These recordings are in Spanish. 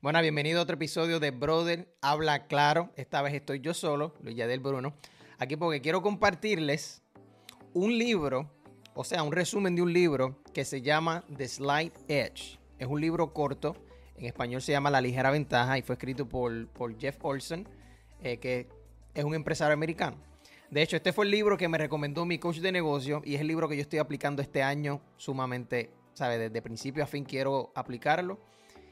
Bueno, bienvenido a otro episodio de Brother Habla Claro. Esta vez estoy yo solo, Luis Yadel Bruno, aquí porque quiero compartirles un libro, o sea, un resumen de un libro que se llama The Slight Edge. Es un libro corto, en español se llama La Ligera Ventaja y fue escrito por, por Jeff Olson, eh, que es un empresario americano. De hecho, este fue el libro que me recomendó mi coach de negocio y es el libro que yo estoy aplicando este año sumamente, ¿sabes? Desde principio a fin quiero aplicarlo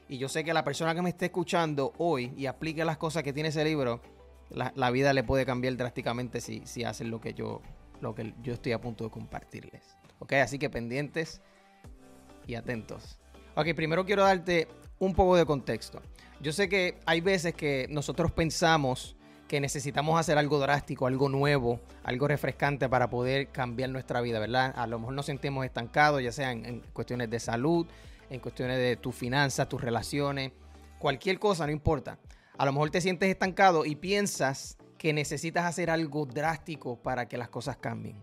y yo sé que la persona que me esté escuchando hoy y aplique las cosas que tiene ese libro, la, vida le puede cambiar drásticamente si, si hacen lo que yo lo que yo estoy a punto de compartirles. Ok, así que pendientes y atentos. Ok, primero quiero darte un poco de contexto. Yo sé que hay veces que nosotros pensamos que necesitamos hacer algo drástico, algo nuevo, algo refrescante para poder cambiar nuestra vida, ¿verdad? A lo mejor nos sentimos estancados, ya sea en cuestiones de salud, en cuestiones de tus finanzas, tus relaciones, cualquier cosa, no importa. A lo mejor te sientes estancado y piensas que necesitas hacer algo drástico para que las cosas cambien,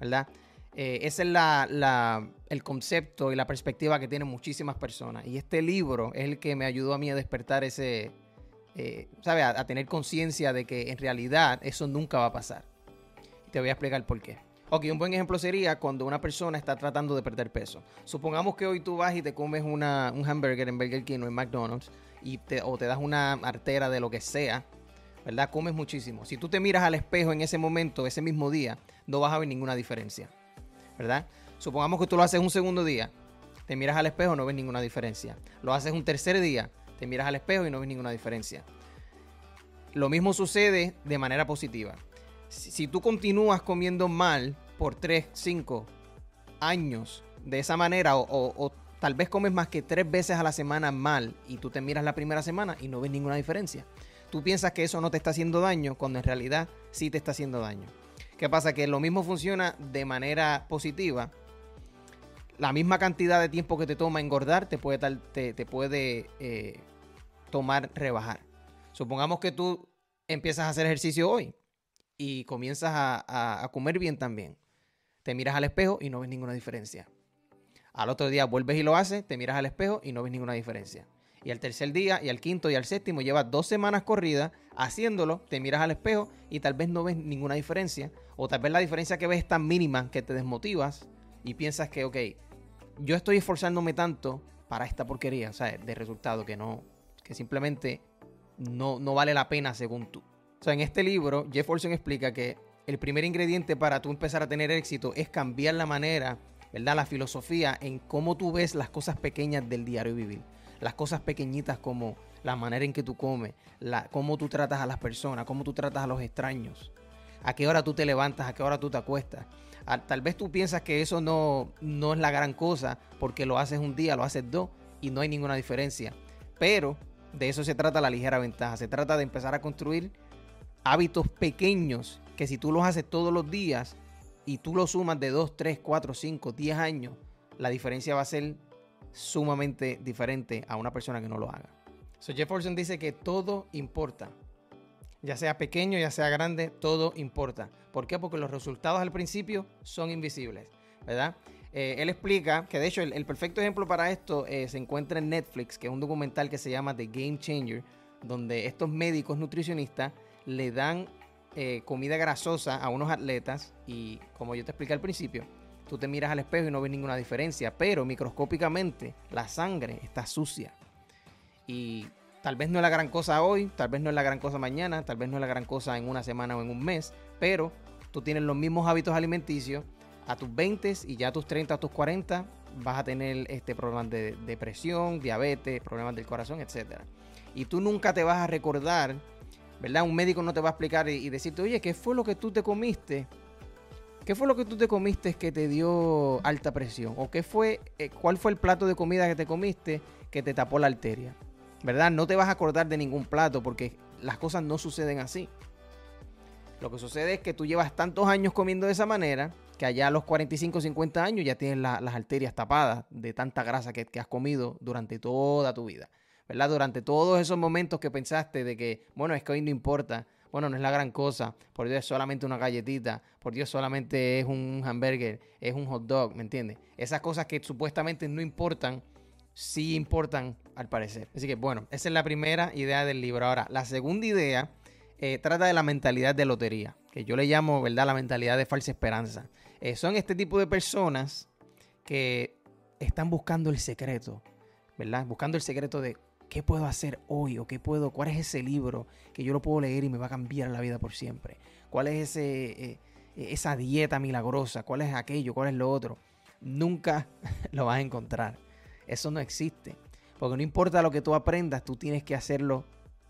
¿verdad? Eh, ese es el concepto y la perspectiva que tienen muchísimas personas. Y este libro es el que me ayudó a mí a despertar ese, eh, ¿sabes? A, a tener conciencia de que en realidad eso nunca va a pasar. te voy a explicar por qué. Ok, un buen ejemplo sería cuando una persona está tratando de perder peso. Supongamos que hoy tú vas y te comes una, un hamburger en Burger King o en McDonald's y te, o te das una artera de lo que sea, ¿verdad? Comes muchísimo. Si tú te miras al espejo en ese momento, ese mismo día, no vas a ver ninguna diferencia, ¿verdad? Supongamos que tú lo haces un segundo día, te miras al espejo, no ves ninguna diferencia. Lo haces un tercer día, te miras al espejo y no ves ninguna diferencia. Lo mismo sucede de manera positiva si, tú continúas comiendo mal por 3, 5 años de esa manera o, tal vez comes más que tres veces a la semana mal y tú te miras la primera semana y no ves ninguna diferencia. Tú piensas que eso no te está haciendo daño cuando en realidad sí te está haciendo daño. ¿Qué pasa? Que lo mismo funciona de manera positiva. La misma cantidad de tiempo que te toma engordar te puede, te, puede eh, tomar rebajar. Supongamos que tú empiezas a hacer ejercicio hoy y comienzas a, comer bien también. Te miras al espejo y no ves ninguna diferencia. Al otro día vuelves y lo haces, te miras al espejo y no ves ninguna diferencia. Y al tercer día, y al quinto, y al séptimo, llevas dos semanas corridas haciéndolo, te miras al espejo y tal vez no ves ninguna diferencia. O tal vez la diferencia que ves es tan mínima que te desmotivas y piensas que, ok, yo estoy esforzándome tanto para esta porquería, o sea, de resultado que no, que simplemente no, no vale la pena según tú. O sea, en este libro, Jeff Olson explica que el primer ingrediente para tú empezar a tener éxito es cambiar la manera, ¿verdad? La filosofía en cómo tú ves las cosas pequeñas del diario vivir. Las cosas pequeñitas como la manera en que tú comes, la, cómo tú tratas a las personas, cómo tú tratas a los extraños, a qué hora tú te levantas, a qué hora tú te acuestas. tal vez tú piensas que eso no, no es la gran cosa porque lo haces un día, lo haces dos y no hay ninguna diferencia. Pero de eso se trata la ligera ventaja. Se trata de empezar a construir hábitos pequeños que si tú los haces todos los días y tú los sumas de 2, 3, 4, 5, 10 años, la diferencia va a ser sumamente diferente a una persona que no lo haga. So Jefferson dice que todo importa. Ya sea pequeño, ya sea grande, todo importa. ¿Por qué? Porque los resultados al principio son invisibles, ¿verdad? Eh, él explica que de hecho el, perfecto ejemplo para esto eh, se encuentra en Netflix, que es un documental que se llama The Game Changer, donde estos médicos nutricionistas le dan eh, comida grasosa a unos atletas y como yo te expliqué al principio, tú te miras al espejo y no ves ninguna diferencia, pero microscópicamente la sangre está sucia. Y tal vez no es la gran cosa hoy, tal vez no es la gran cosa mañana, tal vez no es la gran cosa en una semana o en un mes, pero tú tienes los mismos hábitos alimenticios a tus 20 y ya a tus 30, a tus 40 vas a tener este problema de depresión, diabetes, problemas del corazón, etc. Y tú nunca te vas a recordar ¿verdad? Un médico no te va a explicar y, decirte, oye, ¿qué fue lo que tú te comiste? ¿Qué fue lo que tú te comiste que te dio alta presión? ¿O qué fue, eh, cuál fue el plato de comida que te comiste que te tapó la arteria? ¿Verdad? No te vas a acordar de ningún plato porque las cosas no suceden así. Lo que sucede es que tú llevas tantos años comiendo de esa manera que allá a los 45, 50 años ya tienes las arterias tapadas de tanta grasa que has comido durante toda tu vida. ¿Verdad? Durante todos esos momentos que pensaste de que, bueno, es que hoy no importa, bueno, no es la gran cosa, por Dios es solamente una galletita, por Dios solamente es un hamburger, es un hot dog, ¿me entiendes? Esas cosas que supuestamente no importan, sí importan al parecer. Así que bueno, esa es la primera idea del libro. Ahora, la segunda idea eh, trata de la mentalidad de lotería, que yo le llamo, ¿verdad?, la mentalidad de falsa esperanza. Eh, son este tipo de personas que están buscando el secreto, ¿verdad? Buscando el secreto de qué puedo hacer hoy o qué puedo, cuál es ese libro que yo lo puedo leer y me va a cambiar la vida por siempre. ¿Cuál es ese, esa dieta milagrosa? ¿Cuál es aquello? ¿Cuál es lo otro? Nunca lo vas a encontrar. Eso no existe. Porque no importa lo que tú aprendas, tú tienes que hacerlo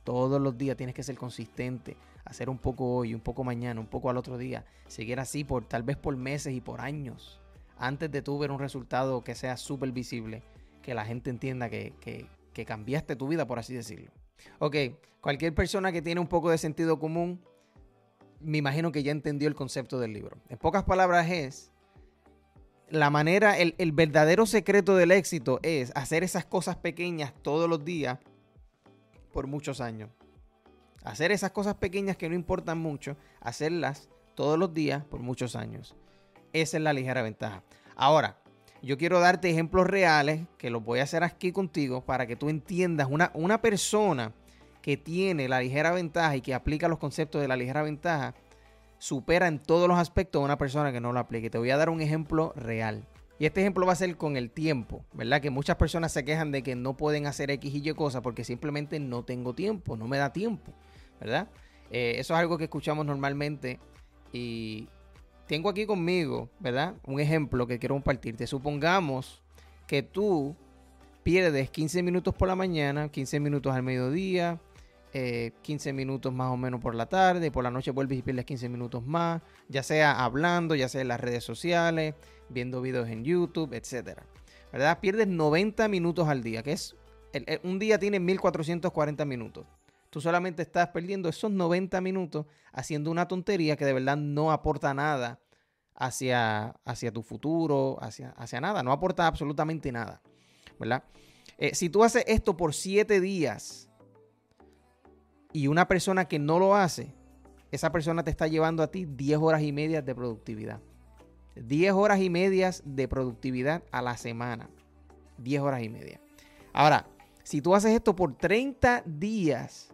todos los días, tienes que ser consistente, hacer un poco hoy, un poco mañana, un poco al otro día, seguir así por tal vez por meses y por años, antes de tú ver un resultado que sea súper visible, que la gente entienda que, que cambiaste tu vida, por así decirlo. Ok, cualquier persona que tiene un poco de sentido común, me imagino que ya entendió el concepto del libro. En pocas palabras es la manera, el, verdadero secreto del éxito es hacer esas cosas pequeñas todos los días por muchos años. Hacer esas cosas pequeñas que no importan mucho, hacerlas todos los días por muchos años. Esa es la ligera ventaja. Ahora, yo quiero darte ejemplos reales que los voy a hacer aquí contigo para que tú entiendas una, una persona que tiene la ligera ventaja y que aplica los conceptos de la ligera ventaja supera en todos los aspectos a una persona que no lo aplique. Te voy a dar un ejemplo real. Y este ejemplo va a ser con el tiempo, ¿verdad? Que muchas personas se quejan de que no pueden hacer X y Y cosas porque simplemente no tengo tiempo, no me da tiempo, ¿verdad? Eh, eso es algo que escuchamos normalmente y tengo aquí conmigo, ¿verdad? Un ejemplo que quiero compartirte. Supongamos que tú pierdes 15 minutos por la mañana, 15 minutos al mediodía, 15 eh, minutos más o menos por la tarde, por la noche vuelves y pierdes 15 minutos más, ya sea hablando, ya sea en las redes sociales, viendo videos en YouTube, etcétera. ¿Verdad? Pierdes 90 minutos al día, que es un día tiene 1440 minutos. Tú solamente estás perdiendo esos 90 minutos haciendo una tontería que de verdad no aporta nada hacia, hacia tu futuro, hacia, hacia nada, no aporta absolutamente nada. ¿Verdad? Eh, si tú haces esto por 7 días, y una persona que no lo hace, esa persona te está llevando a ti 10 horas y media de productividad. 10 horas y medias de productividad a la semana. 10 horas y media. Ahora, si tú haces esto por 30 días,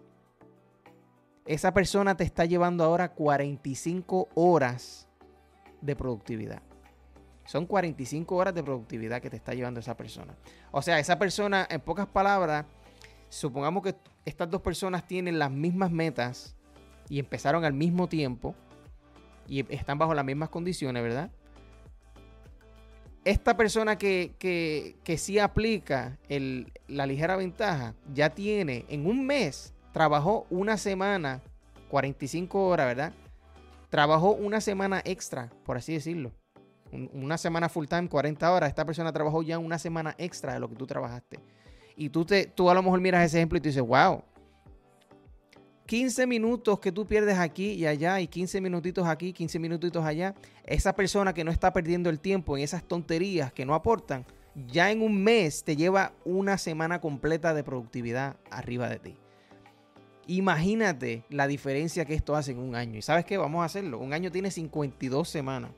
esa persona te está llevando ahora 45 horas de productividad. Son 45 horas de productividad que te está llevando esa persona. O sea, esa persona, en pocas palabras, supongamos que estas dos personas tienen las mismas metas y empezaron al mismo tiempo y están bajo las mismas condiciones, ¿verdad? Esta persona que, que, sí aplica la ligera ventaja ya tiene en un mes, trabajó una semana, 45 horas, ¿verdad? Trabajó una semana extra, por así decirlo. Una semana full time, 40 horas. Esta persona trabajó ya una semana extra de lo que tú trabajaste. Y tú, te, tú a lo mejor miras ese ejemplo y tú dices, wow, 15 minutos que tú pierdes aquí y allá y 15 minutitos aquí, 15 minutitos allá, esa persona que no está perdiendo el tiempo en esas tonterías que no aportan, ya en un mes te lleva una semana completa de productividad arriba de ti. Imagínate la diferencia que esto hace en un año. ¿Y sabes qué? Vamos a hacerlo. Un año tiene 52 semanas.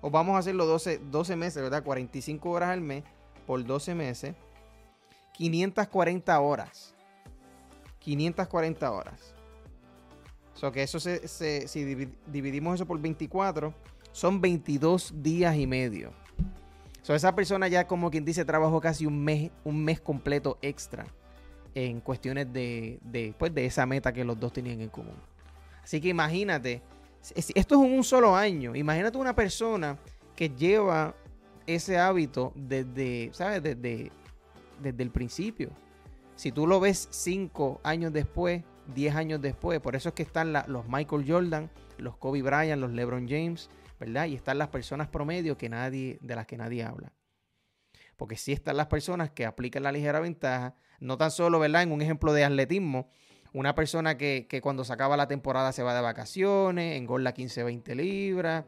O vamos a hacerlo 12, 12 meses, ¿verdad? 45 horas al mes por 12 meses. 540 horas. 540 horas. So que eso se, si dividimos eso por 24, son 22 días y medio. So esa persona ya como quien dice trabajó casi un mes, un mes completo extra en cuestiones de, de, pues, de esa meta que los dos tenían en común. Así que imagínate, esto es un solo año. Imagínate una persona que lleva ese hábito desde, ¿sabes? Desde, desde el principio. Si tú lo ves cinco años después, 10 años después, por eso es que están los Michael Jordan, los Kobe Bryant, los LeBron James, ¿verdad? Y están las personas promedio que nadie, de las que nadie habla. Porque sí están las personas que aplican la ligera ventaja, no tan solo, ¿verdad? En un ejemplo de atletismo, una persona que, cuando se acaba la temporada se va de vacaciones, engorda 15, 20 libras,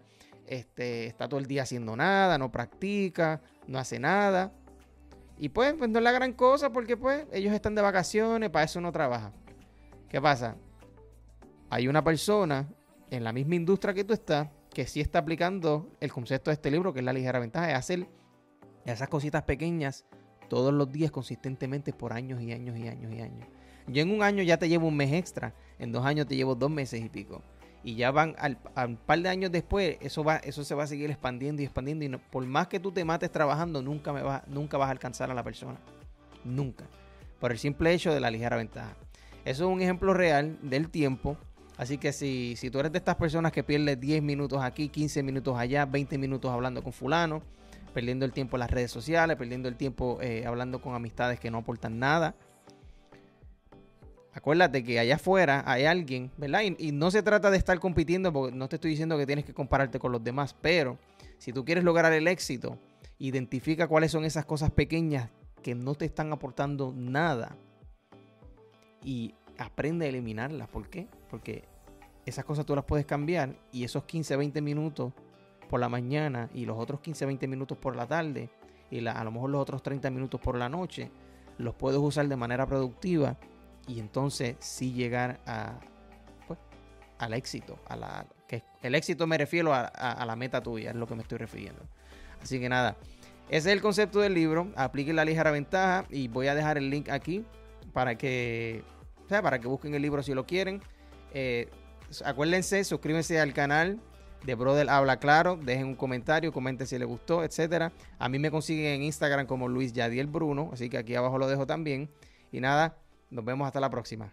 este, está todo el día haciendo nada, no practica, no hace nada. Y pues, pues, no es la gran cosa porque pues ellos están de vacaciones, para eso no trabaja. ¿Qué pasa? Hay una persona en la misma industria que tú estás que sí está aplicando el concepto de este libro, que es la ligera ventaja, de hacer esas cositas pequeñas todos los días consistentemente por años y años y años y años. Yo en un año ya te llevo un mes extra, en dos años te llevo dos meses y pico. Y ya van al, un par de años después, eso va, eso se va a seguir expandiendo y expandiendo. Y por más que tú te mates trabajando, nunca, me va, nunca vas a alcanzar a la persona. Nunca. Por el simple hecho de la ligera ventaja. Eso es un ejemplo real del tiempo. Así que si, si tú eres de estas personas que pierdes 10 minutos aquí, 15 minutos allá, 20 minutos hablando con fulano, perdiendo el tiempo en las redes sociales, perdiendo el tiempo eh, hablando con amistades que no aportan nada. Acuérdate que allá afuera hay alguien, ¿verdad? Y, no se trata de estar compitiendo, porque no te estoy diciendo que tienes que compararte con los demás, pero si tú quieres lograr el éxito, identifica cuáles son esas cosas pequeñas que no te están aportando nada y aprende a eliminarlas. ¿Por qué? Porque esas cosas tú las puedes cambiar y esos 15, 20 minutos por la mañana y los otros 15, 20 minutos por la tarde y a lo mejor los otros 30 minutos por la noche, los puedes usar de manera productiva y entonces sí llegar a, pues, al éxito. A la, que el éxito me refiero a, la meta tuya, es lo que me estoy refiriendo. Así que nada, ese es el concepto del libro. Apliquen la ligera ventaja y voy a dejar el link aquí para que, sea, para que busquen el libro si lo quieren. Eh, acuérdense, suscríbanse al canal de Brother Habla Claro. Dejen un comentario, comenten si les gustó, etcétera. A mí me consiguen en Instagram como Luis Yadiel Bruno, así que aquí abajo lo dejo también. Y nada, nos vemos hasta la próxima.